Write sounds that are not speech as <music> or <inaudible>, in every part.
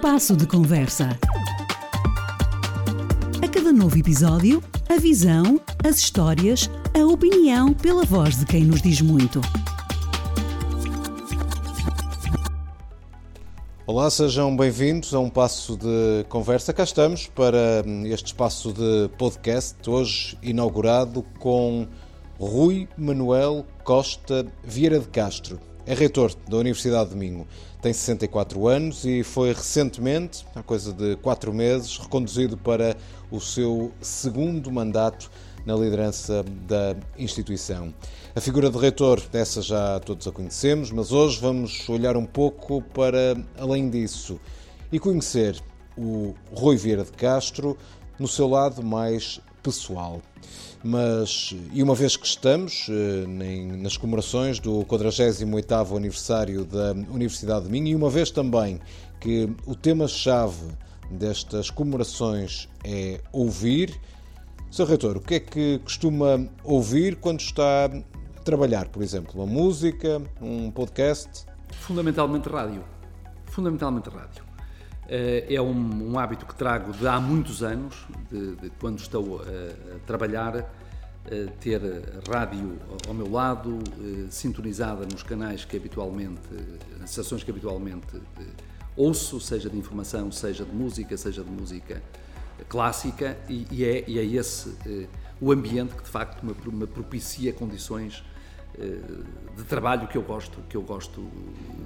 passo de conversa. A cada novo episódio, a visão, as histórias, a opinião pela voz de quem nos diz muito. Olá, sejam bem-vindos a um passo de conversa. Cá estamos para este espaço de podcast, hoje inaugurado com Rui Manuel Costa Vieira de Castro. É reitor da Universidade de Minho. Tem 64 anos e foi recentemente, há coisa de quatro meses, reconduzido para o seu segundo mandato na liderança da instituição. A figura de reitor, dessa já todos a conhecemos, mas hoje vamos olhar um pouco para além disso e conhecer o Rui Vieira de Castro no seu lado mais pessoal. Mas, e uma vez que estamos eh, nas comemorações do 48º aniversário da Universidade de Minho, e uma vez também que o tema-chave destas comemorações é ouvir, Sr. Reitor, o que é que costuma ouvir quando está a trabalhar, por exemplo? Uma música, um podcast? Fundamentalmente rádio. Fundamentalmente rádio. Eh, é um, um, hábito que trago de há muitos anos, de, de quando estou a, a trabalhar, a ter rádio ao meu lado, eh, sintonizada nos canais que habitualmente, nas estações que habitualmente eh, ouço, seja de informação, seja de música, seja de música clássica, e, e, é, e é, esse o ambiente que de facto me, me propicia condições de trabalho que eu gosto, que eu gosto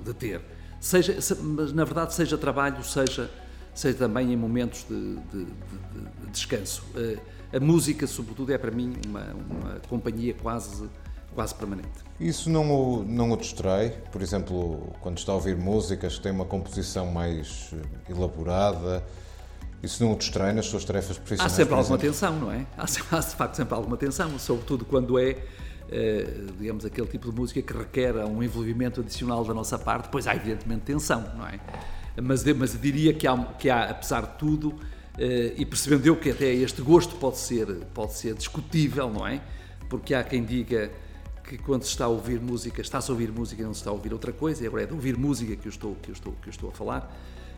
de ter seja, mas na verdade seja trabalho, seja, seja também em momentos de, de, de, de descanso. Eh, a música, sobretudo, é para mim uma, uma companhia quase, quase permanente. Isso não o, não o distrai? Por exemplo, quando está a ouvir músicas que têm uma composição mais eh, elaborada, isso não o distrai nas suas tarefas profissionais? Há sempre alguma tensão, não é? Há, há de facto sempre alguma tensão, sobretudo quando é digamos, aquele tipo de música que requer um envolvimento adicional da nossa parte, pois há evidentemente tensão, não é? Mas, mas diria que há, que há, apesar de tudo, eh, e percebendo eu que até este gosto pode ser, pode ser discutível, não é? Porque há quem diga que quando se está a ouvir música, está-se a ouvir música e não se está a ouvir outra coisa, e agora é de ouvir música que eu estou, que eu estou, que eu estou a falar.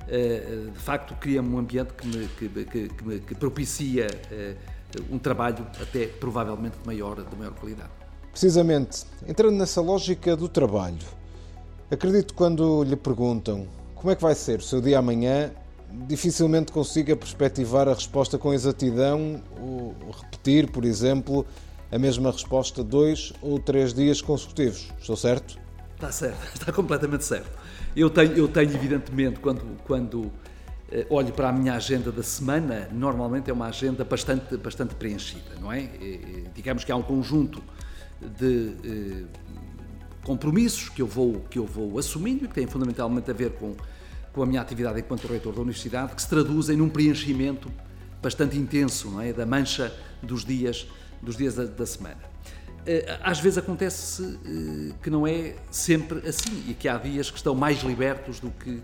Eh, de facto, cria-me um ambiente que, me, que, que, que propicia um trabalho até provavelmente de maior, de maior qualidade. Precisamente, entrando nessa lógica do trabalho, acredito quando lhe perguntam como é que vai ser o seu dia amanhã, dificilmente consiga perspectivar a resposta com exatidão ou repetir, por exemplo, a mesma resposta dois ou três dias consecutivos. Estou certo? Está certo, <laughs> está completamente certo. Eu tenho, eu tenho evidentemente, quando, quando eh, olho para a minha agenda da semana, normalmente é uma agenda bastante, bastante preenchida, não é? E, digamos que há um conjunto de eh, compromissos que eu, vou, que eu vou assumindo e que têm fundamentalmente a ver com, com a minha atividade enquanto reitor da universidade, que se traduzem num preenchimento bastante intenso não é? da mancha dos dias, dos dias da, da semana. Eh, às vezes acontece eh, que não é sempre assim e que há dias que estão mais libertos do que,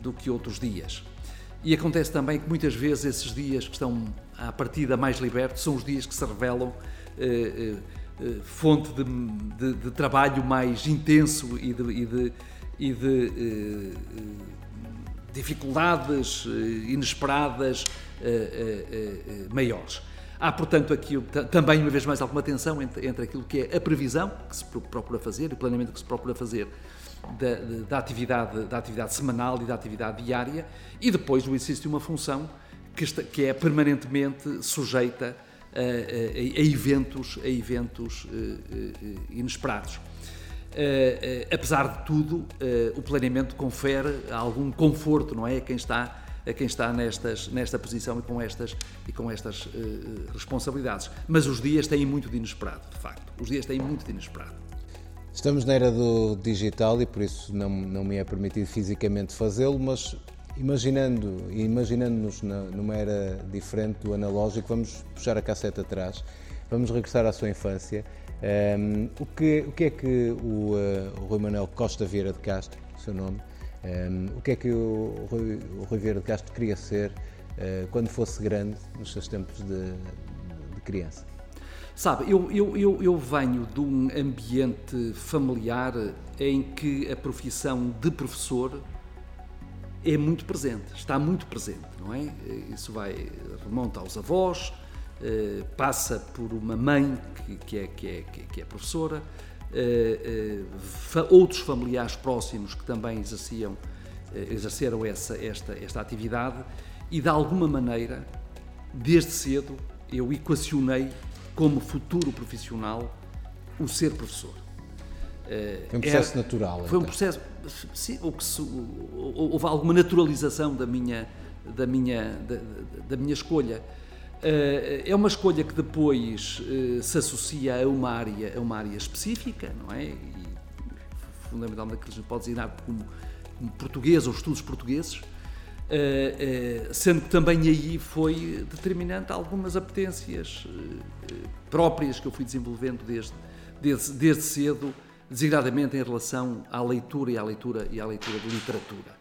do que outros dias. E acontece também que muitas vezes esses dias que estão à partida mais libertos são os dias que se revelam fonte de, de, de, trabalho mais intenso e de, e de, e eh, dificuldades eh, inesperadas maiores. Há, portanto, aqui também, uma vez mais, alguma tensão entre, entre aquilo que é a previsão que se procura fazer, o planeamento que se procura fazer da, da, atividade, da atividade semanal e da atividade diária, e depois o exercício de uma função que, está, que é permanentemente sujeita a, a, a eventos, a eventos eh, eh, inesperados. Uh, uh, apesar de tudo, uh, o planeamento confere algum conforto, não é, a quem está a quem está nestas nesta posição e com estas e com estas responsabilidades. Mas os dias têm muito de inesperado, de facto. Os dias têm muito de inesperado. Estamos na era do digital e por isso não não me é permitido fisicamente fazê-lo, mas Imaginando, imaginando-nos numa era diferente do analógico, vamos puxar a cassete atrás, vamos regressar à sua infância. Um, o, que, o que é que o, uh, o Rui Manuel Costa Vieira de Castro, seu nome, um, o que é que o Rui, o Rui Vieira de Castro queria ser uh, quando fosse grande, nos seus tempos de, de criança? Sabe, eu, eu, eu, eu, venho de um ambiente familiar em que a profissão de professor é muito presente, está muito presente, não é? Isso vai, remonta aos avós, eh, passa por uma mãe que, que, é, que, é, que é professora, eh, eh, outros familiares próximos que também exerciam, exerceram essa, esta, esta atividade e, de alguma maneira, desde cedo, eu equacionei como futuro profissional o ser professor. Foi um processo Era, natural. Foi então. um processo. Sim, ou que se, houve alguma naturalização da minha, da minha, da, da minha escolha. Eh, é uma escolha que depois eh, se associa a uma área, a uma área específica, não é? E, fundamentalmente que a gente pode designar como, como português ou estudos portugueses, eh, sendo que também aí foi determinante algumas apetências próprias que eu fui desenvolvendo desde, desde, desde cedo, designadamente em relação à leitura e à leitura e à leitura de literatura.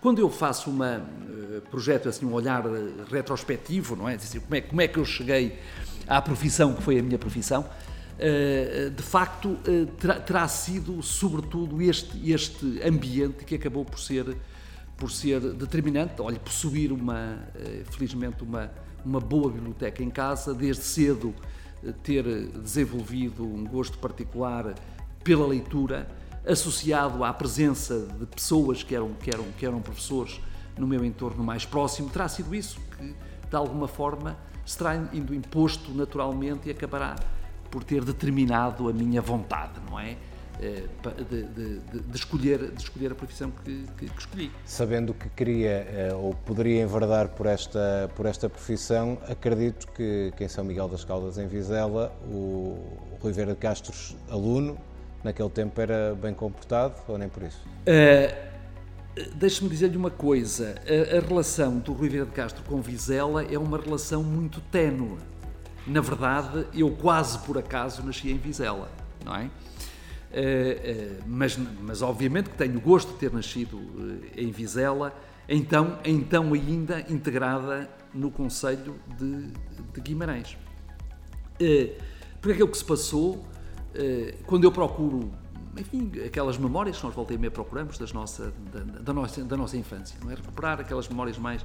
Quando eu faço um uh, projeto assim um olhar retrospectivo, não é, como é, como é que eu cheguei à profissão que foi a minha profissão, uh, de facto terá, sido sobretudo este este ambiente que acabou por ser por ser determinante. Olha, possuir uma felizmente uma uma boa biblioteca em casa desde cedo ter desenvolvido um gosto particular pela leitura, associado à presença de pessoas que eram, que eram, que eram professores no meu entorno mais próximo, terá sido isso que, de alguma forma, se terá indo imposto naturalmente e acabará por ter determinado a minha vontade, não é? Eh, de, de, de, escolher, de escolher a profissão que, que, que, escolhi. Sabendo que queria eh, ou poderia enverdar por esta, por esta profissão, acredito que, que em São Miguel das Caldas, em Vizela, o Rui Vera de Castros, aluno, naquele tempo era bem comportado ou nem por isso? Uh, Deixe-me dizer-lhe uma coisa: a, a, relação do Rui Vieira de Castro com Vizela é uma relação muito ténue. Na verdade, eu quase por acaso nasci em Vizela, não é? Uh, uh, mas, mas obviamente que tenho o gosto de ter nascido uh, em Vizela, então, então ainda integrada no Conselho de, de Guimarães. porque aquilo que se passou eh, quando eu procuro, enfim, aquelas memórias que nós voltei a procuramos das nossa, da, da, nossa, da nossa infância, não é? Recuperar aquelas memórias mais,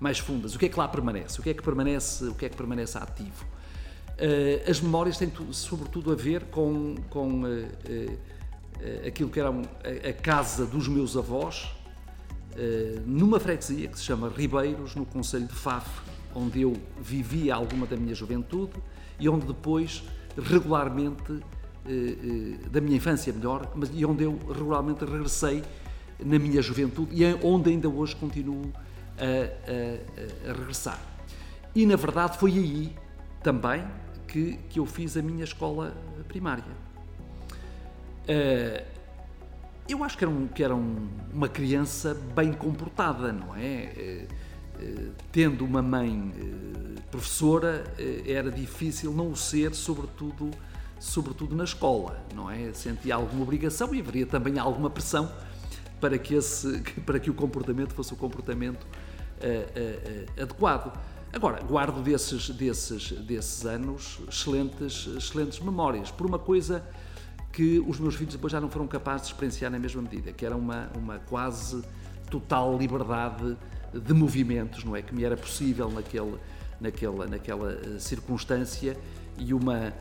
mais fundas. O que é que lá permanece? O que é que permanece, o que é que permanece ativo? Uh, as memórias têm sobretudo a ver com, com uh, aquilo que era a, casa dos meus avós, numa freguesia que se chama Ribeiros, no Conselho de Faf, onde eu vivia alguma da minha juventude e onde depois regularmente eh, eh, da minha infância melhor, mas e onde eu regularmente regressei na minha juventude e é onde ainda hoje continuo a, a, a, regressar. E na verdade foi aí também que, que eu fiz a minha escola primária. Uh, eu acho que era, um, que era um, uma criança bem comportada, não é? Tendo uma mãe professora, era difícil não o ser, sobretudo sobretudo na escola, não é? Sentia alguma obrigação e haveria também alguma pressão para que, esse, <laughs> para que o comportamento fosse o comportamento uh, uh, adequado. Agora, guardo desses, desses, desses anos excelentes, excelentes memórias, por uma coisa que os meus filhos depois já não foram capazes de experienciar na mesma medida, que era uma, uma quase total liberdade de movimentos, não é? Que me era possível naquele, naquela, naquela circunstância e uma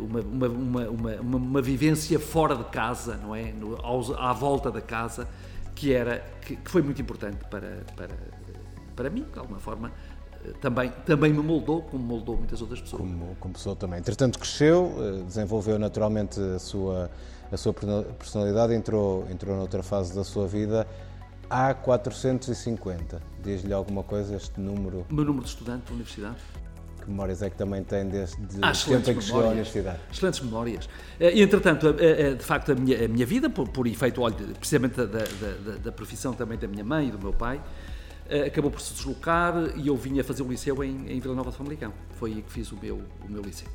uma, uma, uma, uma, uma vivência fora de casa, não é? No, à volta da casa, que, era, que, que, foi muito importante para, para, para mim, de alguma forma. Eh, também, também me moldou, como moldou muitas outras pessoas. Como, como pessoa também. Entretanto, cresceu, eh, desenvolveu naturalmente a sua, a sua personalidade, entrou, entrou noutra fase da sua vida. Há 450. Diz-lhe alguma coisa este número? O meu número de estudante da universidade? Que memórias é que também tem desde ah, o tempo em que chegou à universidade? Excelentes memórias. Eh, e, entretanto, de facto, a minha, a minha vida, por, por efeito, olha, precisamente da, da, da, profissão também da minha mãe e do meu pai, eh, acabou por se deslocar e eu vinha fazer o liceu em, em Vila Nova de Famalicão. Foi aí que fiz o meu, o meu liceu.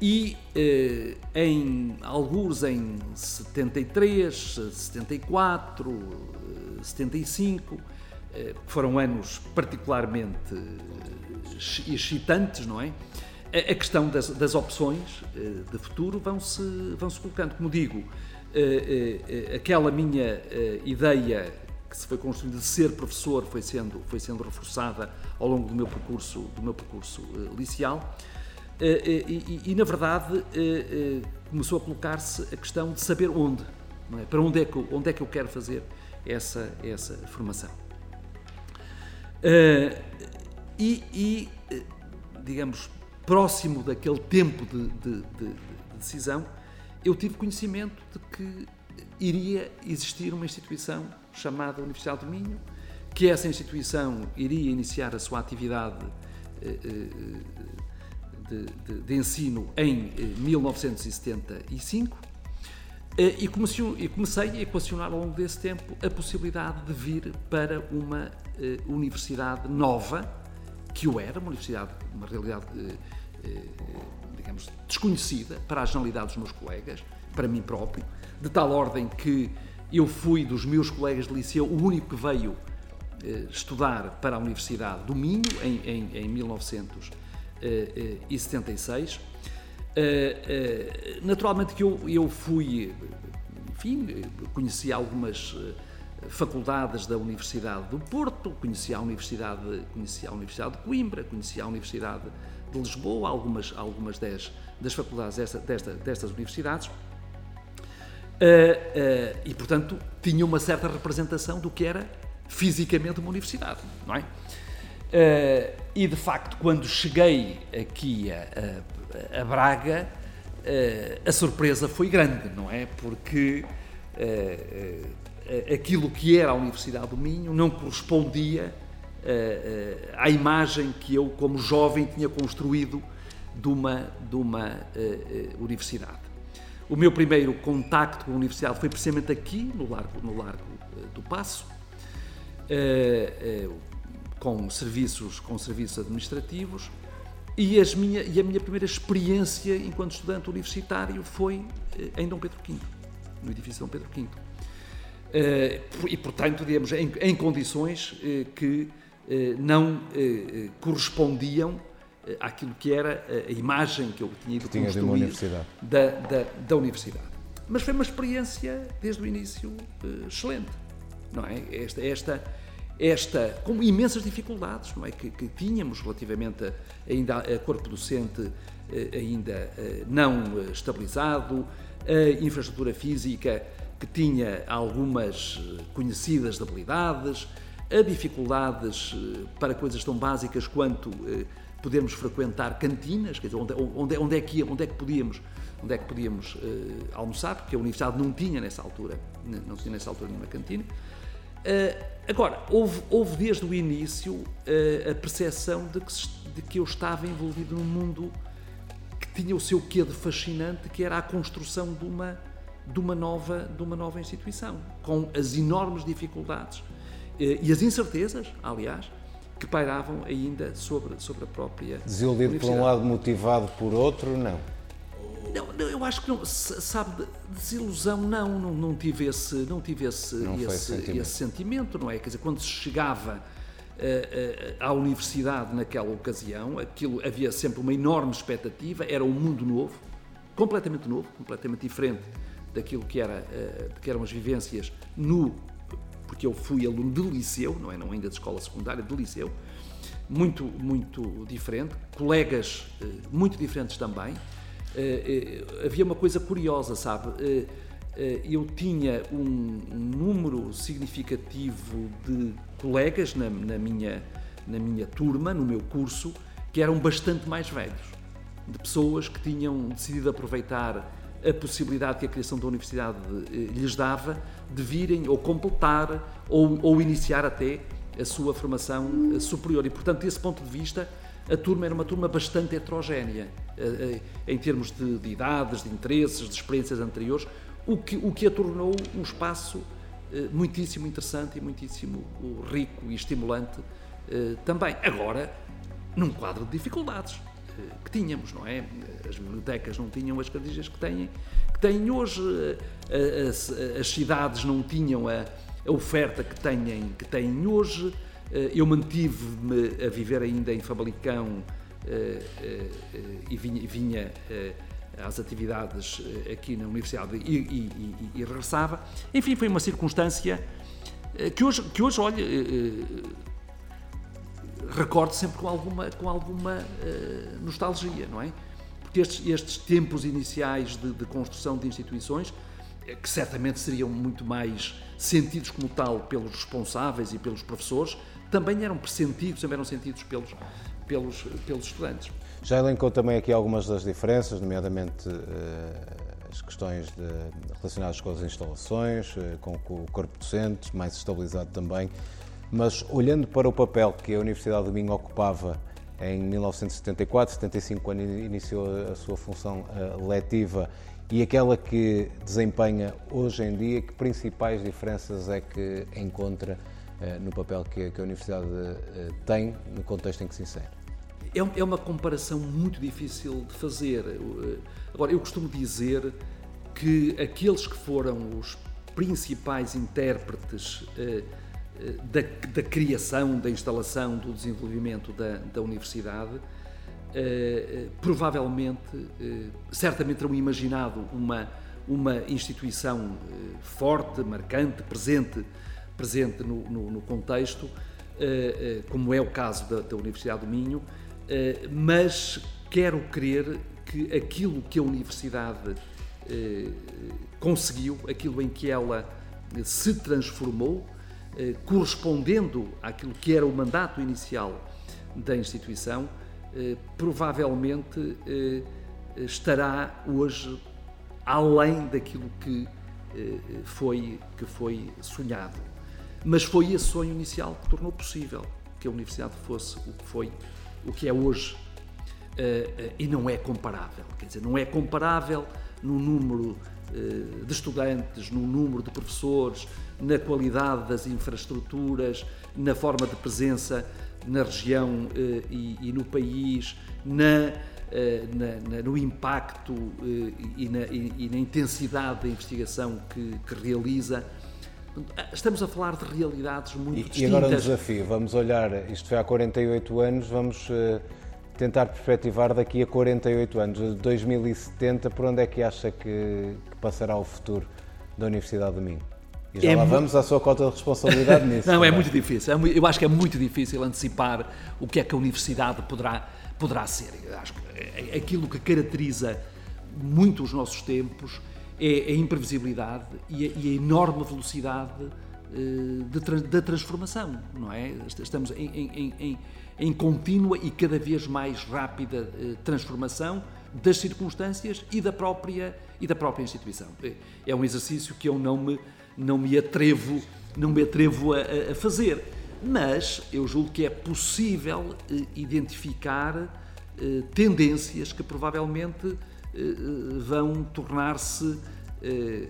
E em alguns em 73, 74, uh, 75, foram anos particularmente excitantes, não é? A questão das, das opções eh, de futuro vão-se vão -se colocando. Como digo, eh, eh, aquela minha ideia que se foi construindo de ser professor foi sendo, foi sendo reforçada ao longo do meu percurso, do meu percurso liceal. Uh, e, e, e, na verdade, começou a colocar-se a questão de saber onde, é? para onde é, que onde é que eu quero fazer essa, essa formação. E, e digamos, próximo daquele tempo de, de, de, de decisão, eu tive conhecimento de que iria existir uma instituição chamada Universidade do Minho, que essa instituição iria iniciar a sua atividade de, de, de ensino em 1975 eh, e comecei, e comecei a equacionar ao longo desse tempo a possibilidade de vir para uma universidade nova, que eu era, uma universidade, uma realidade, digamos, desconhecida para a generalidade dos meus colegas, para mim próprio, de tal ordem que eu fui dos meus colegas de liceu o único que veio eh, estudar para a Universidade do Minho em, em, em 1976. Eh, eh, naturalmente que eu, eu fui, enfim, conheci algumas faculdades da Universidade do Porto, conheci a Universidade, conheci a Universidade de Coimbra, conheci a Universidade de Lisboa, algumas, algumas das, das faculdades desta, desta, destas universidades. Uh, e, portanto, tinha uma certa representação do que era fisicamente uma universidade, não é? Uh, e, de facto, quando cheguei aqui a, a, Braga, a surpresa foi grande, não é? Porque aquilo que era a Universidade do Minho não correspondia à imagem que eu, como jovem, tinha construído de uma, de uma universidade. O meu primeiro contacto com a universidade foi precisamente aqui, no Largo, no Largo eh, do Passo, eh, eh, com, serviços, com serviços administrativos, e, as minha, e a minha primeira experiência enquanto estudante universitário foi em Dom Pedro V, no edifício Dom Pedro V. E, portanto, digamos, em, em condições que não correspondiam eh, àquilo que era a imagem que eu tinha ido tinha construir universidade. Da, da, da, universidade. Mas foi uma experiência, desde o início, eh, excelente. Não é? Esta, esta, esta com imensas dificuldades não é? que, que tínhamos relativamente a, ainda a corpo docente eh, ainda não estabilizado, a infraestrutura física que tinha algumas conhecidas debilidades, a dificuldades para coisas tão básicas quanto podermos frequentar cantinas, quer dizer, onde, onde, onde, é, que, onde é que podíamos, onde é que podíamos almoçar, porque a universidade não tinha nessa altura, não tinha nessa altura nenhuma cantina. Uh, agora, houve, houve, desde o início uh, a percepção de que, de que eu estava envolvido num mundo que tinha o seu quê de fascinante, que era a construção de uma, de uma, nova, de uma nova instituição, com as enormes dificuldades e as incertezas, aliás, que pairavam ainda sobre, sobre a própria. Desiludido por um lado, motivado por outro, não? Não, não, eu acho que não, sabe, desilusão não, não, não tive esse, não tive esse, não esse, sentimento. esse, sentimento. não é? Quer dizer, quando se chegava uh, uh, à universidade naquela ocasião, aquilo havia sempre uma enorme expectativa, era um mundo novo, completamente novo, completamente diferente daquilo que, era, uh, que eram as vivências no porque eu fui aluno de liceu, não é não ainda de escola secundária, de liceu, muito, muito diferente, colegas muito diferentes também. Eh, eh, havia uma coisa curiosa, sabe? eu tinha um, número significativo de colegas na, na, minha, na minha turma, no meu curso, que eram bastante mais velhos, de pessoas que tinham decidido aproveitar a possibilidade que a criação da universidade eh, lhes dava de virem ou completar ou, ou iniciar até a sua formação eh, superior. E, portanto, desse ponto de vista, a turma era uma turma bastante heterogénea eh, em termos de, de idades, de interesses, de experiências anteriores, o que, o que a tornou um espaço muitíssimo interessante e muitíssimo rico e estimulante também. Agora, num quadro de dificuldades que tínhamos, não é? As bibliotecas não tinham as características que têm, que têm hoje, as, as cidades não tinham a, a, oferta que têm, que têm hoje. Eu mantive-me a viver ainda em Famalicão e vinha, vinha às atividades aqui na Universidade e, e, e, e, regressava. Enfim, foi uma circunstância que hoje, que hoje olha, recordo sempre com alguma, com alguma nostalgia, não é? Porque estes, estes tempos iniciais de, de construção de instituições, que certamente seriam muito mais sentidos como tal pelos responsáveis e pelos professores, também eram pressentidos, também eram sentidos pelos, pelos, pelos estudantes. Já elencou também aqui algumas das diferenças, nomeadamente uh, as questões de, relacionadas com as instalações, com, com, o corpo docente, mais estabilizado também, mas olhando para o papel que a Universidade do Minho ocupava em 1974, 75, quando iniciou a sua função uh, letiva, e aquela que desempenha hoje em dia, que principais diferenças é que encontra no papel que a Universidade tem no contexto em que se insere? É, é uma comparação muito difícil de fazer. Eh, agora, eu costumo dizer que aqueles que foram os principais intérpretes eh, eh, da, da, criação, da instalação, do desenvolvimento da, da universidade, provavelmente, certamente terão imaginado uma, uma instituição forte, marcante, presente, presente no, no, no contexto, como é o caso da, da Universidade do Minho, mas quero crer que aquilo que a Universidade eh, conseguiu, aquilo em que ela se transformou, eh, correspondendo àquilo que era o mandato inicial da instituição, provavelmente estará hoje além daquilo que foi, que foi sonhado. Mas foi esse sonho inicial que tornou possível que a Universidade fosse o que foi o que é hoje. Uh, uh, e não é comparável, quer dizer, não é comparável no número uh, de estudantes, no número de professores, na qualidade das infraestruturas, na forma de presença na região e, e, no país, na, na, na, no impacto e na, e, na, intensidade da investigação que, que realiza. Estamos a falar de realidades muito e, distintas. E agora um desafio, vamos olhar, isto foi há 48 anos, vamos uh, tentar perspectivar daqui a 48 anos, 2070, por onde é que acha que, que passará o futuro da Universidade do Minho? E já é lá vamos à sua cota de responsabilidade <laughs> nisso. Não, também. é muito difícil. É eu acho que é muito difícil antecipar o que é que a universidade poderá, poderá ser. Eu acho que é, é aquilo que caracteriza muito os nossos tempos é a imprevisibilidade e a, e a enorme velocidade de, da transformação, não é? Estamos em, em, em, em contínua e cada vez mais rápida uh, transformação das circunstâncias e da própria e da própria instituição. É, é um exercício que eu não me não me atrevo não me atrevo a, a fazer, mas eu julgo que é possível uh, identificar tendências que provavelmente eh, vão tornar-se eh,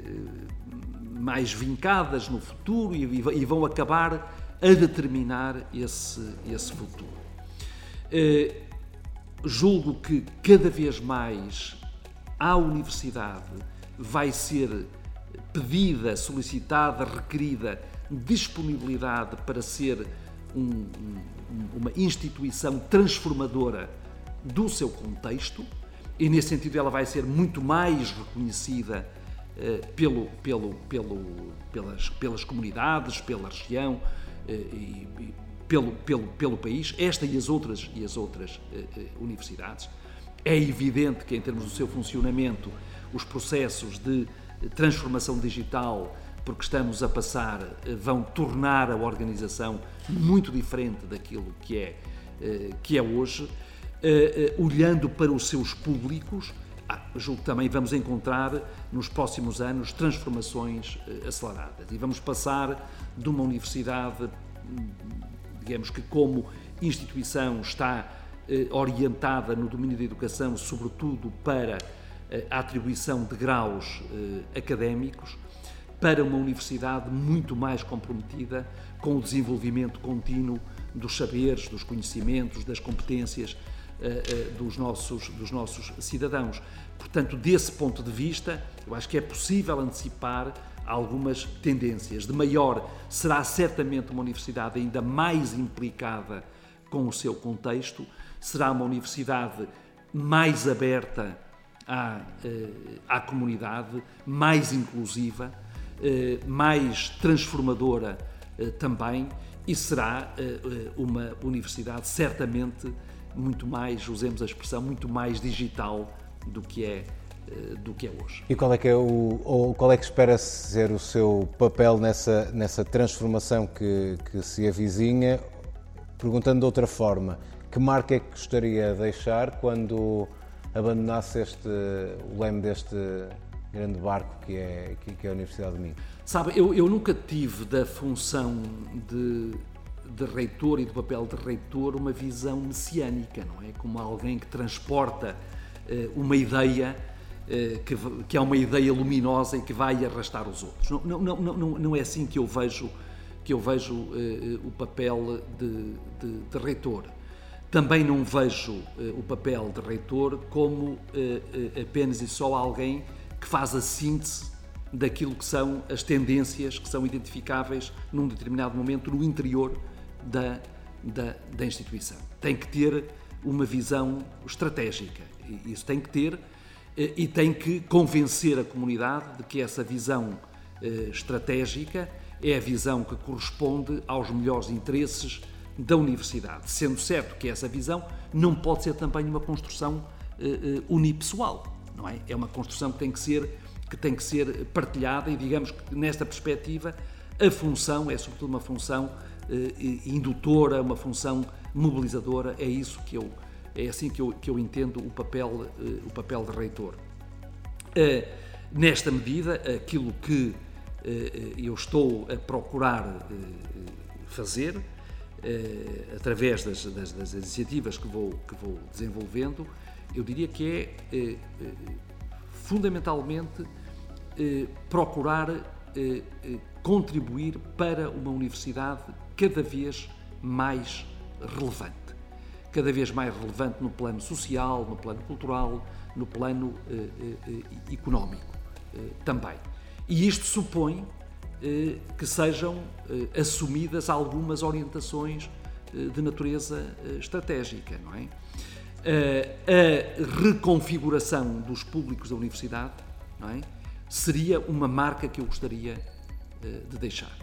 mais vincadas no futuro e vão acabar a determinar esse, esse futuro. Eh, julgo que cada vez mais à universidade vai ser pedida, solicitada, requerida disponibilidade para ser um, uma instituição transformadora do seu contexto e nesse sentido ela vai ser muito mais reconhecida uh, pelo, pelo, pelo, pelas, pelas comunidades, pela região uh, e, e, pelo, pelo, pelo país, esta e as outras, e as outras uh, universidades. É evidente que, em termos do seu funcionamento, os processos de transformação digital porque estamos a passar, vão tornar a organização muito diferente daquilo que é, que é hoje uh, olhando para os seus públicos, ah, julgo que também vamos encontrar nos próximos anos transformações uh, aceleradas. E vamos passar de uma universidade, digamos que como instituição está uh, orientada no domínio da educação, sobretudo para a atribuição de graus académicos, para uma universidade muito mais comprometida com o desenvolvimento contínuo dos saberes, dos conhecimentos, das competências dos nossos, dos nossos cidadãos. Portanto, desse ponto de vista, eu acho que é possível antecipar algumas tendências. De maior, será certamente uma universidade ainda mais implicada com o seu contexto, será uma universidade mais aberta à, eh, à comunidade, mais inclusiva, mais transformadora também e será uma universidade certamente muito mais, usemos a expressão, muito mais digital do que é do que é hoje. E qual é que é o ou qual é que espera ser o seu papel nessa nessa transformação que, que se avizinha? Perguntando de outra forma, que marca é que gostaria de deixar quando abandonasse este o leme deste grande barco que é que, é a Universidade de Minho? Sabe, eu, eu nunca tive da função de de reitor e do papel de reitor uma visão messiânica, não é? Como alguém que transporta uh, uma ideia eh, que, que é uma ideia luminosa e que vai arrastar os outros. Não, não, não, não, não é assim que eu vejo, que eu vejo uh, o papel de, de, de, reitor. Também não vejo uh, o papel de reitor como uh, apenas e só alguém que faz a síntese daquilo que são as tendências que são identificáveis num determinado momento no interior da, da, da instituição. Tem que ter uma visão estratégica. Isso tem que ter eh, e tem que convencer a comunidade de que essa visão eh, estratégica é a visão que corresponde aos melhores interesses da universidade, sendo certo que essa visão não pode ser também uma construção eh, unipessoal, não é? É uma construção que tem que ser que tem que ser partilhada e digamos que nesta perspectiva a função é sobretudo uma função indutora, uma função mobilizadora, é isso que eu é assim que eu, que eu entendo o papel, uh, o papel de reitor. Uh, nesta medida, aquilo que eu estou a procurar fazer, através das, das, das, iniciativas que vou, que vou desenvolvendo, eu diria que é fundamentalmente procurar contribuir para uma universidade cada vez mais relevante cada vez mais relevante no plano social, no plano cultural, no plano eh, eh, eh económico eh, também. E isto supõe eh, que sejam eh, assumidas algumas orientações de natureza estratégica, não é? a reconfiguração dos públicos da universidade não é? seria uma marca que eu gostaria de deixar.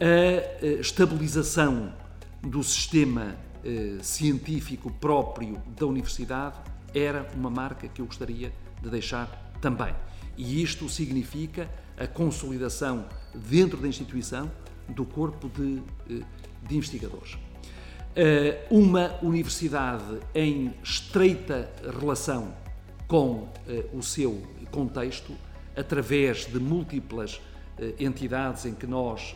A estabilização do sistema eh, científico próprio da universidade era uma marca que eu gostaria de deixar também. E isto significa a consolidação dentro da instituição do corpo de, eh, de investigadores. Eh, uma universidade em estreita relação com o seu contexto, através de múltiplas entidades em que nós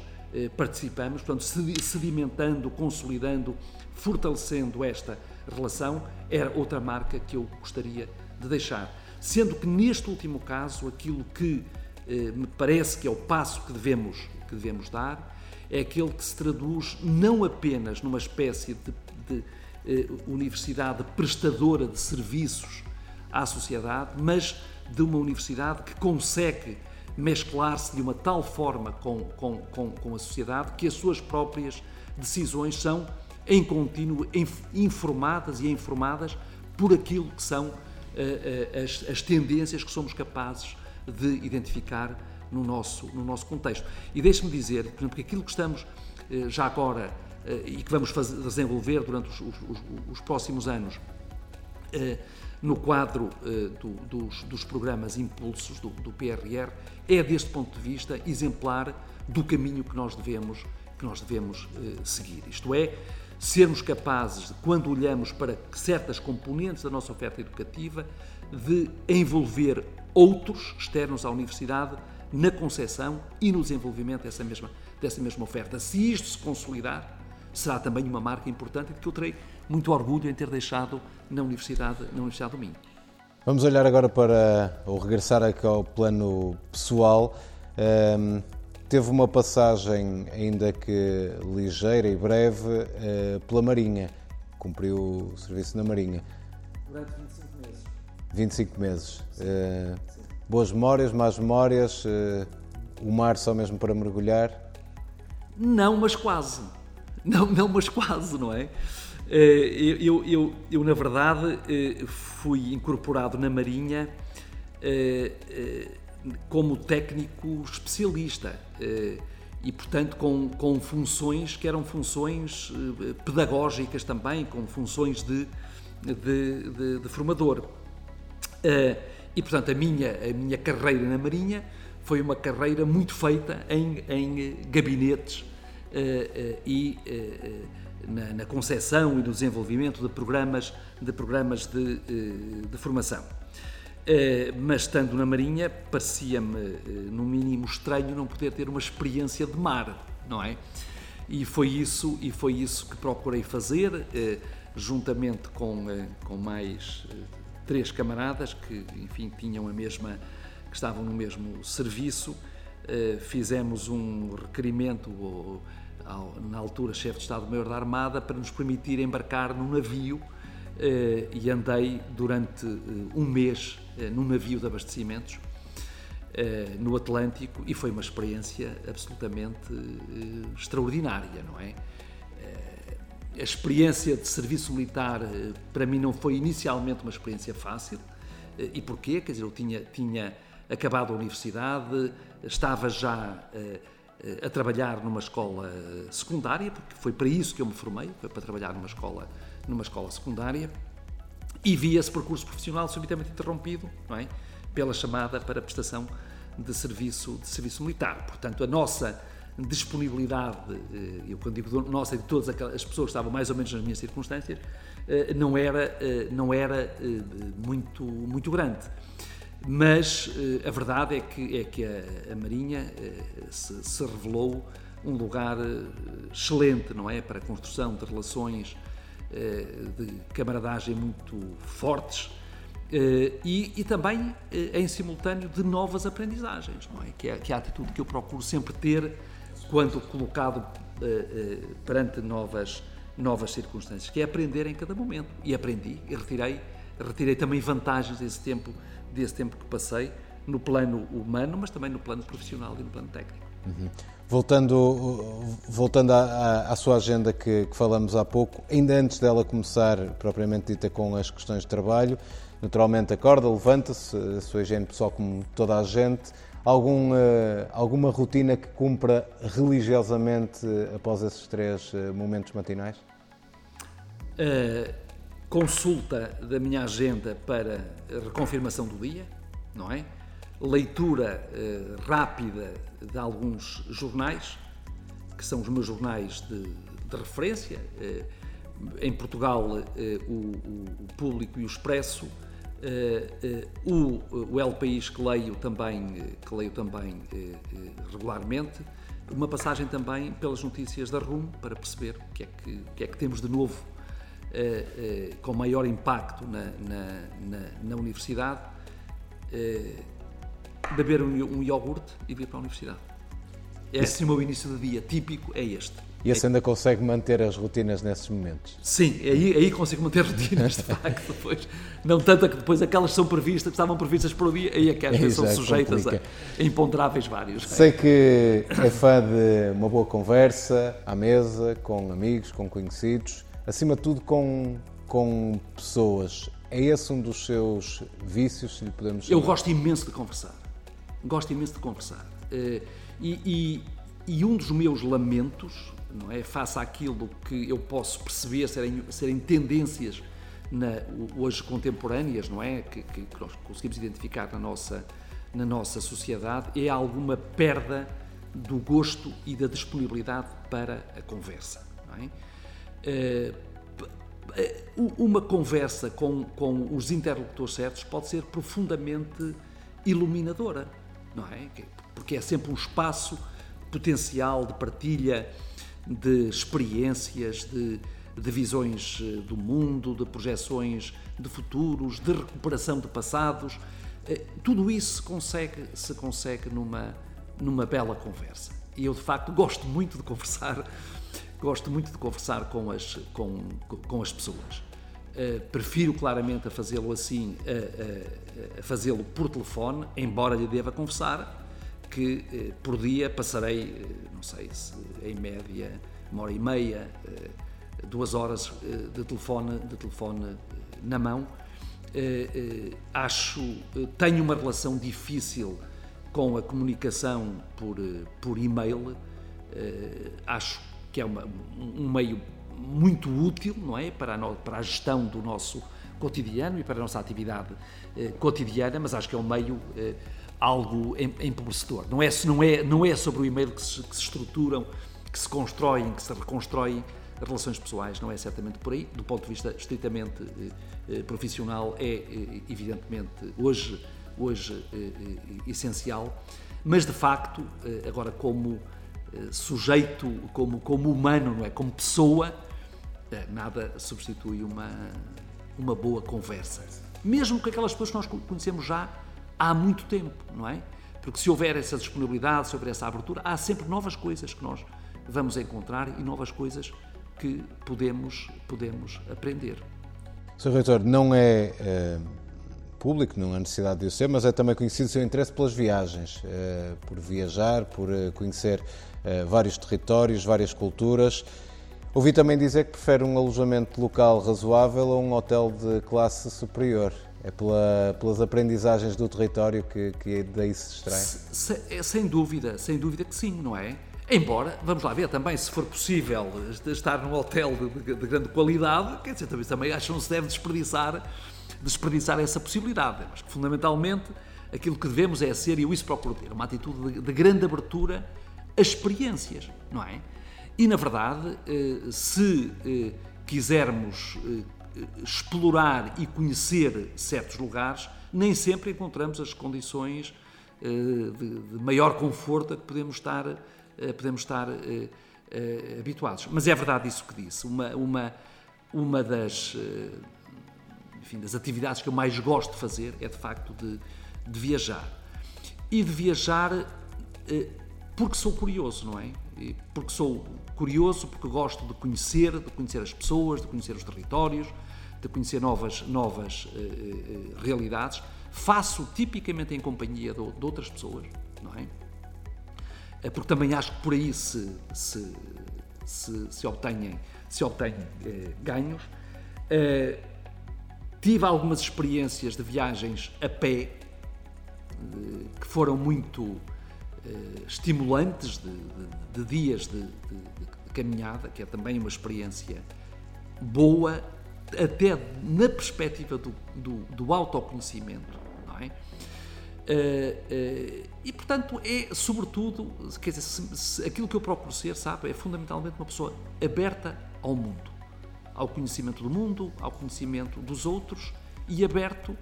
participamos, portanto, sedimentando, consolidando fortalecendo esta relação, era outra marca que eu gostaria de deixar. Sendo que neste último caso, aquilo que eh, me parece que é o passo que devemos, que devemos dar, é aquele que se traduz não apenas numa espécie de, de eh, universidade prestadora de serviços à sociedade, mas de uma universidade que consegue mesclar-se de uma tal forma com, com, com, com a sociedade que as suas próprias decisões são em contínuo, informadas e informadas por aquilo que são uh, uh, as, as, tendências que somos capazes de identificar no nosso, no nosso contexto. E deixe-me dizer, por exemplo, que aquilo que estamos uh, já agora e que vamos fazer, desenvolver durante os, os, os próximos anos no quadro do, dos, dos, programas impulsos do, do PRR é, deste ponto de vista, exemplar do caminho que nós devemos, que nós devemos seguir. Isto é, sermos capazes, de, quando olhamos para certas componentes da nossa oferta educativa, de envolver outros externos à universidade na concepção e no desenvolvimento dessa mesma, dessa mesma oferta. Se isto se consolidar, será também uma marca importante de que eu terei muito orgulho em ter deixado na Universidade, na Universidade do Minho. Vamos olhar agora para, ou regressar aqui ao plano pessoal. Um teve uma passagem, ainda que ligeira e breve, eh, pela Marinha. Cumpriu o serviço na Marinha. Durante 25 meses. 25 meses. Uh, boas memórias, más memórias, uh, o mar só mesmo para mergulhar? Não, mas quase. Não, não mas quase, não é? Eu, eu, eu, eu na verdade, fui incorporado na Marinha como técnico especialista. Eh, e portanto com, com funções que eram funções pedagógicas também, com funções de, de, de, de formador. E portanto a minha, a minha carreira na Marinha foi uma carreira muito feita em, em gabinetes e na, na concepção e no desenvolvimento de programas de, programas de, eh, de formação. Eh, mas estando na Marinha, parecia-me, eh, no mínimo, estranho não poder ter uma experiência de mar, não é? E foi isso, e foi isso que procurei fazer, juntamente com, com mais três camaradas que, enfim, tinham a mesma, que estavam no mesmo serviço. Fizemos um requerimento na altura chefe de Estado-Maior da Armada, para nos permitir embarcar num navio eh, e andei durante eh, um mês eh, num navio de abastecimentos no Atlântico e foi uma experiência absolutamente extraordinária, não é? A experiência de serviço militar para mim não foi inicialmente uma experiência fácil. E porquê? Quer dizer, eu tinha, tinha acabado a universidade, estava já a trabalhar numa escola secundária, porque foi para isso que eu me formei, foi para trabalhar numa escola, numa escola secundária, e vi esse percurso profissional subitamente interrompido, não é? Pela chamada para prestação de serviço, de serviço militar. Portanto, a nossa disponibilidade, eh, eu quando digo nossa, de todas as pessoas que estavam mais ou menos nas minhas circunstâncias, eh, não era, eh, não era muito, muito grande. Mas eh, a verdade é que, é que a, a Marinha eh, se, se, revelou um lugar eh, excelente, não é? Para a construção de relações de camaradagem muito fortes e, e também em simultâneo de novas aprendizagens, não é? Que, é? que é a atitude que eu procuro sempre ter quando colocado perante novas, novas circunstâncias, que é aprender em cada momento. E aprendi e retirei, retirei também vantagens desse tempo desse tempo que passei no plano humano, mas também no plano profissional e no plano técnico. Uhum. Voltando, voltando à, à sua agenda que, que, falamos há pouco, ainda antes dela começar propriamente dita com as questões de trabalho, naturalmente acorda, levanta-se, a sua higiene pessoal como toda a gente, algum, uh, alguma rotina que cumpra religiosamente após esses três uh, momentos matinais? Uh, consulta da minha agenda para reconfirmação do dia, não é? Leitura eh, rápida de alguns jornais, que são os meus jornais de, de referência. Eh, em Portugal, eh, o, o, Público e o Expresso, o, o El País que leio também, que leio também regularmente. Uma passagem também pelas notícias da RUM para perceber o que é que, o que, é que temos de novo com maior impacto na, na, na, na universidade, eh, beber um, um iogurte e vir para a universidade. É assim o meu início de dia típico, é este. E assim ainda consegue manter as rotinas nesses momentos? Sim, aí, aí consigo manter <laughs> rotinas, de facto, depois. Não tanto que depois aquelas que são previstas, que estavam previstas por dia, aí é que às <laughs> vezes são sujeitas a, a imponderáveis vários. Sei que é fã de uma boa conversa à mesa, com amigos, com conhecidos acima de tudo com, com pessoas. É esse um dos seus vícios, se lhe podemos chamar? Eu gosto imenso de conversar. Gosto imenso de conversar. Eh, e, e, e um dos meus lamentos, não é, face àquilo que eu posso perceber serem, serem tendências na, hoje contemporâneas, não é, que, que, nós conseguimos identificar na nossa, na nossa sociedade, é alguma perda do gosto e da disponibilidade para a conversa, não é? Eh, eh, uma conversa com, com os interlocutores certos pode ser profundamente iluminadora, não é? Porque é sempre um espaço potencial de partilha de experiências, de, de visões eh, do mundo, de projeções de futuros, de recuperação de passados. Tudo isso se consegue, se consegue numa, numa bela conversa. E eu, de facto, gosto muito de conversar gosto muito de conversar com as, com, com as pessoas. Uh, prefiro claramente a fazê-lo assim, a, a, a fazê-lo por telefone, embora lhe deva confessar que uh, por dia passarei, uh, não sei se em média, uma hora e meia, duas horas de telefone, de telefone na mão. acho, tenho uma relação difícil com a comunicação por, por e-mail, acho que é uma, um meio muito útil, não é, para a, no, para a gestão do nosso cotidiano e para a nossa atividade cotidiana, mas acho que é um meio algo empobrecedor. Não é, não, é, não é sobre o e-mail que se, que se estruturam, que se constroem, que se reconstroem relações pessoais, não é certamente por aí. Do ponto de vista estritamente eh, profissional, é eh, evidentemente hoje, hoje eh, essencial, mas de facto, agora como sujeito, como, como humano, não é? como pessoa, nada substitui uma, uma boa conversa. Mesmo com aquelas pessoas que nós conhecemos já há muito tempo, não é? Porque se houver essa disponibilidade, se houver essa abertura, há sempre novas coisas que nós vamos encontrar e novas coisas que podemos, podemos aprender. Sr. Reitor, não é, é, público, não há necessidade de o ser, mas é também conhecido o seu interesse pelas viagens, é, por viajar, por conhecer é, vários territórios, várias culturas. Ouvi também dizer que prefere um alojamento local razoável a um hotel de classe superior. É pela, pelas aprendizagens do território que, que daí se extrai? Se, é, sem dúvida, sem dúvida que sim, não é? Embora, vamos lá ver também, se for possível estar num hotel de, de, de grande qualidade, quer dizer, também, também acho que não se deve desperdiçar, desperdiçar essa possibilidade. Acho que fundamentalmente aquilo que devemos é ser, e eu isso procuro ter, uma atitude de, de grande abertura a experiências, não é? E na verdade, eh, se eh, quisermos eh, explorar e conhecer certos lugares, nem sempre encontramos as condições de, maior conforto a que podemos estar, podemos estar habituados. Mas é verdade isso que disse. Uma, uma, uma das, enfim, das atividades que eu mais gosto de fazer é de facto de, de viajar. E de viajar porque sou curioso, não é? Porque sou curioso, porque gosto de conhecer, de conhecer as pessoas, de conhecer os territórios, de conhecer novas, novas uh, realidades. Faço tipicamente em companhia de, outras pessoas, não é? Porque também acho que por aí se, se, se, se obtenham, se obtenham uh, ganhos. Tive algumas experiências de viagens a pé que foram muito estimulantes, de, de, de dias de, de caminhada, que é também uma experiência boa até na perspectiva do, do, do autoconhecimento, não é? Uh, uh, e portanto é sobretudo, quer dizer, se, se, aquilo que eu procuro ser, sabe, é fundamentalmente uma pessoa aberta ao mundo, ao conhecimento do mundo, ao conhecimento dos outros e aberto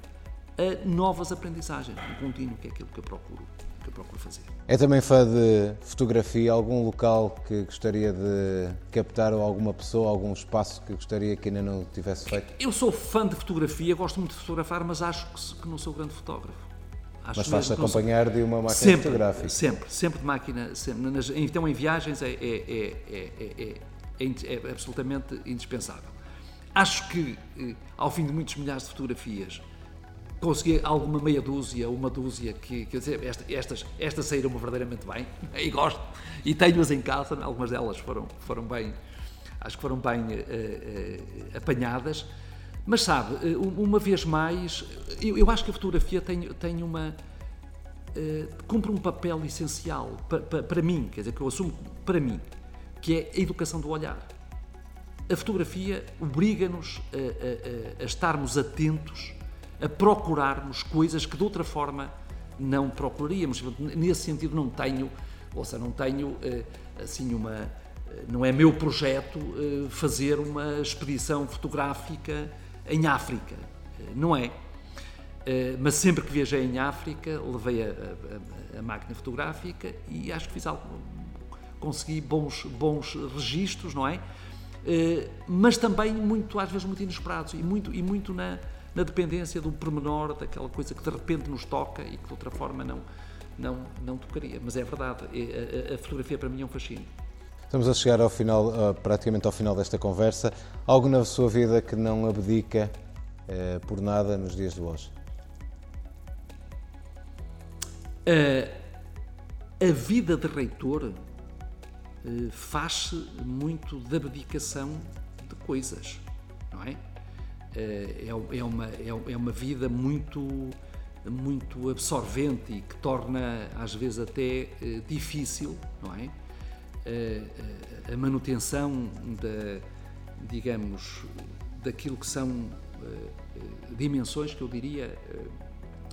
a novas aprendizagens, um contínuo, que é aquilo que eu procuro que eu procuro fazer. É também fã de fotografia? Algum local que gostaria de captar ou alguma pessoa, algum espaço que gostaria que ainda não tivesse feito? Eu sou fã de fotografia, gosto muito de fotografar, mas acho que, não sou grande fotógrafo. Acho mas faz-se acompanhar sou... de uma máquina sempre, fotográfica? Sempre, sempre de máquina. Sempre. Então, em viagens é, é, é, é absolutamente indispensável. Acho que, eh, ao fim de muitos milhares de fotografias, consegui alguma meia dúzia, uma dúzia que, quer dizer, esta, estas, estas saíram-me verdadeiramente bem <laughs> e gosto e tenho-as em casa, algumas delas foram, foram bem, acho que foram bem uh, uh, apanhadas, mas sabe, uma vez mais, eu, eu, acho que a fotografia tem, tem uma, uh, cumpre um papel essencial para, para, para mim, quer dizer, que eu assumo para mim, que é a educação do olhar. A fotografia obriga-nos a, a, a estarmos atentos a procurarmos coisas que de outra forma não procuraríamos. Nesse sentido, não tenho, ou seja, não tenho eh, assim uma. Eh, não é meu projeto eh, fazer uma expedição fotográfica em África. Não é. Mas sempre que viajei em África, levei a, a, a máquina fotográfica e acho que fiz algo. Consegui bons, bons registros, não é? Mas também muito, às vezes, muito inesperados e muito, e muito na, na dependência do pormenor, daquela coisa que de repente nos toca e que de outra forma não, não, não tocaria. Mas é verdade, é, a, a fotografia para mim é um fascínio. Estamos a chegar ao final, praticamente ao final desta conversa. Algo na sua vida que não abdica eh, por nada nos dias de hoje? A, a vida de reitor eh, faz-se muito da abdicação de coisas, não é? Eh, é, é, uma, é, é uma vida muito, muito absorvente e que torna às vezes até eh, difícil, não é? a manutenção da, digamos, daquilo que são dimensões que eu diria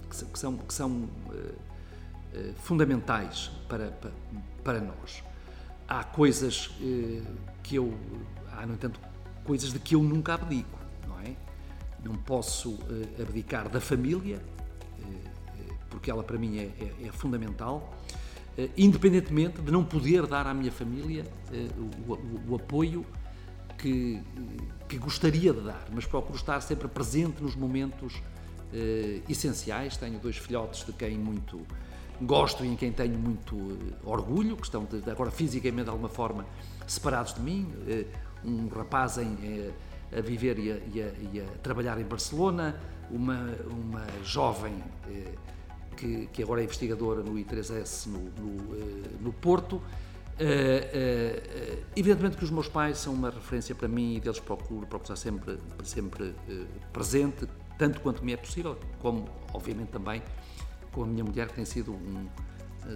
que são, que são fundamentais para, para, para nós. Há coisas que eu, há no entanto coisas de que eu nunca abdico, não é? Não posso abdicar da família, porque ela para mim é, é, é fundamental, uh, independentemente de não poder dar à minha família uh, o, o, o, apoio que, que gostaria de dar, mas procuro estar sempre presente nos momentos essenciais. Tenho dois filhotes de quem muito gosto e em quem tenho muito orgulho, que estão de, agora fisicamente de alguma forma separados de mim. um rapaz em, a viver e a, e, a, e a, trabalhar em Barcelona, uma, uma jovem que, que agora é investigadora no I3S no, no, eh, no Porto. Uh, uh, evidentemente que os meus pais são uma referência para mim e deles procuro, procuro estar sempre, sempre uh, presente, tanto quanto me é possível, como obviamente também com a minha mulher que tem sido um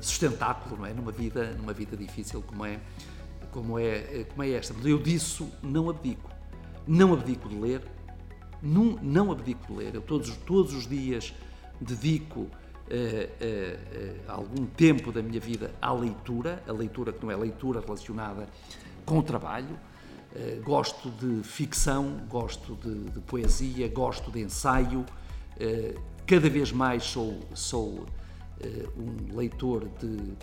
sustentáculo não é? numa, vida, numa vida difícil como é, como, é, como é esta. Mas eu disso não abdico. Não abdico de ler, não, não abdico de ler. Eu todos, todos os dias dedico uh, uh, algum tempo da minha vida à leitura, a leitura que não é leitura relacionada com o trabalho. Uh, gosto de ficção, gosto de, de poesia, gosto de ensaio. Cada vez mais sou, sou um leitor de,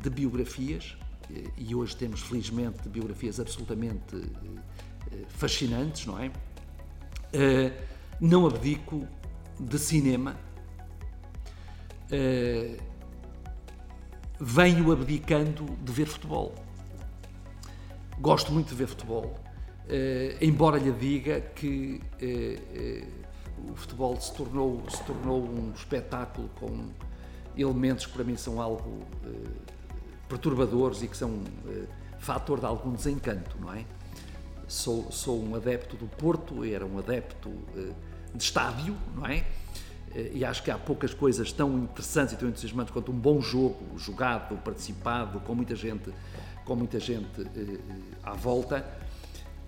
de biografias e hoje temos felizmente biografias absolutamente fascinantes, não é? não abdico de cinema, venho abdicando de ver futebol. Gosto muito de ver futebol, embora lhe diga que o futebol se tornou, se tornou um espetáculo com elementos que para mim são algo perturbadores e que são fator de algum desencanto, não é? Sou, sou um adepto do Porto, era um adepto de estádio, não é? e acho que há poucas coisas tão interessantes e tão entusiasmantes quanto um bom jogo jogado, participado, com muita gente, com muita gente eh, à volta.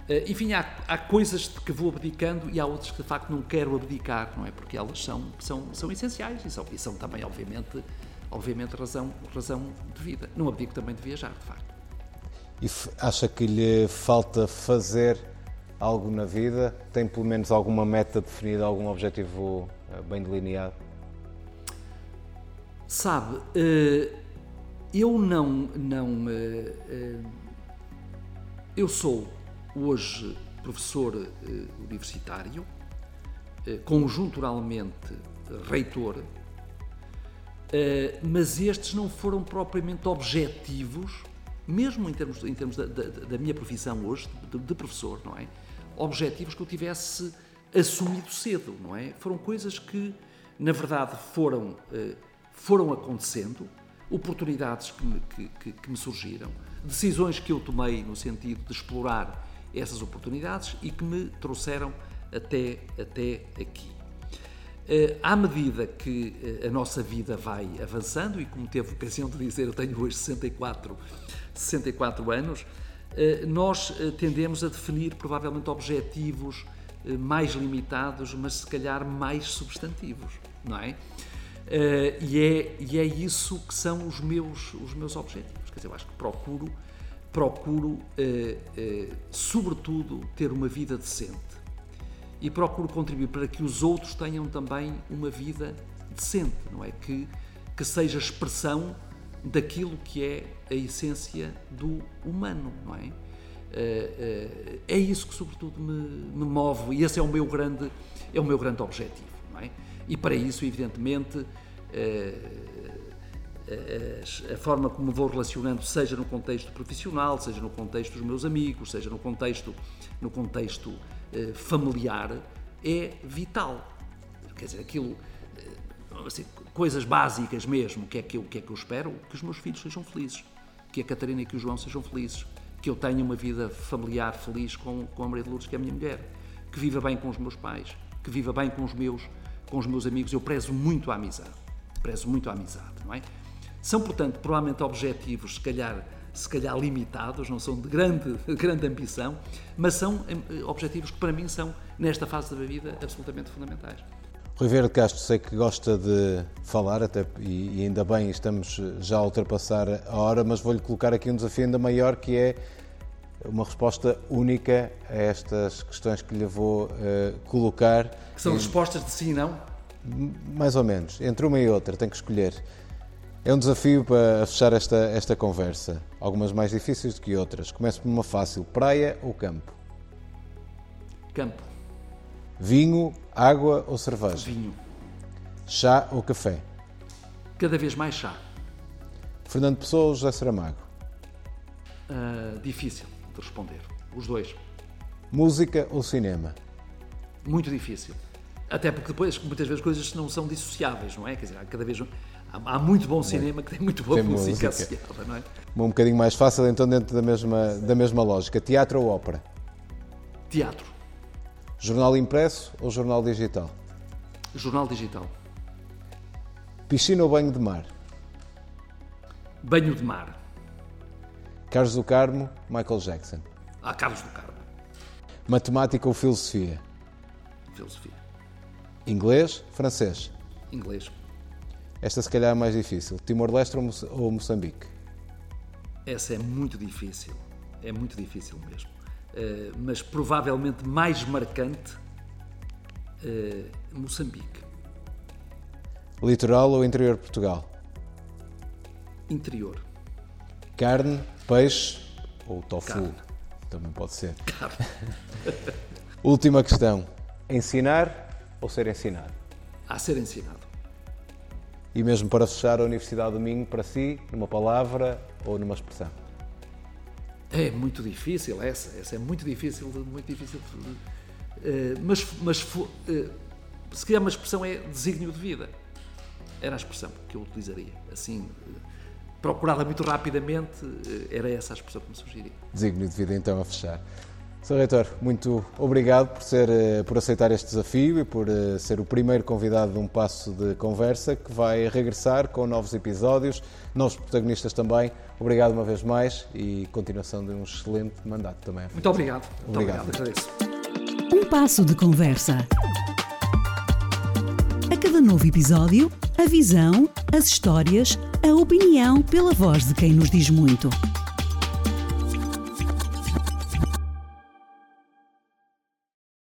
Eh, enfim, há, há coisas que vou abdicando e há outras que de facto não quero abdicar, não é? Porque elas são, são, são essenciais e são, e são também, obviamente, obviamente razão, razão de vida. Não abdico também de viajar, de facto. E acha que lhe falta fazer algo na vida? Tem pelo menos alguma meta definida, algum objetivo eh, bem delineado? Sabe, eh, eu não, não, eu sou hoje professor universitário, conjunturalmente reitor, mas estes não foram propriamente objetivos, mesmo em termos, em termos da, da, da minha profissão hoje, de, de professor, não é? Objetivos que eu tivesse assumido cedo, não é? Foram coisas que, na verdade, foram, eh, foram acontecendo, oportunidades que me, que, que, que me surgiram, decisões que eu tomei no sentido de explorar essas oportunidades e que me trouxeram até, até aqui. Eh, à medida que eh, a nossa vida vai avançando, e como teve ocasião de dizer, eu tenho hoje 64, 64 anos, nós tendemos a definir provavelmente objetivos eh, mais limitados, mas se calhar mais substantivos, não é? E é? E é isso que são os meus, os meus objetivos. Quer dizer, eu acho que procuro, procuro uh, uh, sobretudo, ter uma vida decente e procuro contribuir para que os outros tenham também uma vida decente, não é? Que, que seja expressão daquilo que é a essência do humano, não é? Eh, eh, é isso que sobretudo me, me, move e esse é o meu grande é o meu grande objetivo é? e para isso evidentemente eh, a forma como me vou relacionando seja no contexto profissional seja no contexto dos meus amigos seja no contexto no contexto familiar é vital quer dizer aquilo assim, coisas básicas mesmo que é que eu que é que eu espero que os meus filhos sejam felizes que a Catarina e que o João sejam felizes que eu tenha uma vida familiar feliz com, com a Maria de Lourdes, que é a minha mulher, que viva bem com os meus pais, que viva bem com os meus, com os meus amigos. Eu prezo muito a amizade, prezo muito a amizade, não é? São, portanto, provavelmente objetivos, se calhar, se calhar limitados, não são de grande, de <laughs> grande ambição, mas são eh, objetivos que para mim são, nesta fase da vida, absolutamente fundamentais. Rui Vieira de Castro, sei que gosta de falar, até, e, e ainda bem, estamos já a ultrapassar a hora, mas vou-lhe colocar aqui um desafio ainda maior, que é uma resposta única a estas questões que lhe vou uh, colocar. Que são respostas de sim e não? Mais ou menos, entre uma e outra, tem que escolher. É um desafio para fechar esta, esta conversa. Algumas mais difíceis do que outras. Começo por uma fácil: praia ou campo? Campo. Vinho, água ou cerveja? Vinho. Chá ou café? Cada vez mais chá. Fernando Pessoa ou José Saramago? Uh, difícil de responder. Os dois. Música ou cinema? Muito difícil. Até porque depois, muitas vezes, coisas não são dissociáveis, não é? Quer dizer, cada vez há, muito bom cinema que tem muito boa tem música, música associada, não é? Um bocadinho mais fácil, então, dentro da mesma, da mesma lógica. Teatro ou ópera? Teatro. Jornal impresso ou jornal digital? Jornal digital. Piscina ou banho de mar? Banho de mar. Carlos do Carmo, Michael Jackson. Ah, Carlos do Carmo. Matemática ou filosofia? Filosofia. Inglês, francês? Inglês. Esta se calhar é mais difícil. Timor-Leste ou Moçambique? Essa é muito difícil. É muito difícil mesmo. Uh, mas provavelmente mais marcante uh, Moçambique. Litoral ou interior de Portugal? Interior. Carne, peixe ou tofu? Carne. Também pode ser. Carne. <laughs> Última questão. Ensinar ou ser ensinado? A ser ensinado. E mesmo para fechar a Universidade do Minho, para si, numa palavra ou numa expressão? É muito difícil essa, essa é muito difícil, muito difícil. De, uh, mas, mas uh, se calhar uma expressão é desígnio de vida. Era a expressão que eu utilizaria. Assim, uh, procurada muito rapidamente, era essa a expressão que me sugeria. Desígnio de vida, então, a fechar. Sr. Reitor, muito obrigado por, ser, eh, por aceitar este desafio e por eh, ser o primeiro convidado de um passo de conversa que vai regressar com novos episódios, novos protagonistas também. Obrigado uma vez mais e continuação de um excelente mandato também. Muito obrigado. Obrigado. Muito obrigado. Um passo de conversa. A cada novo episódio, a visão, as histórias, a opinião pela voz de quem nos diz muito.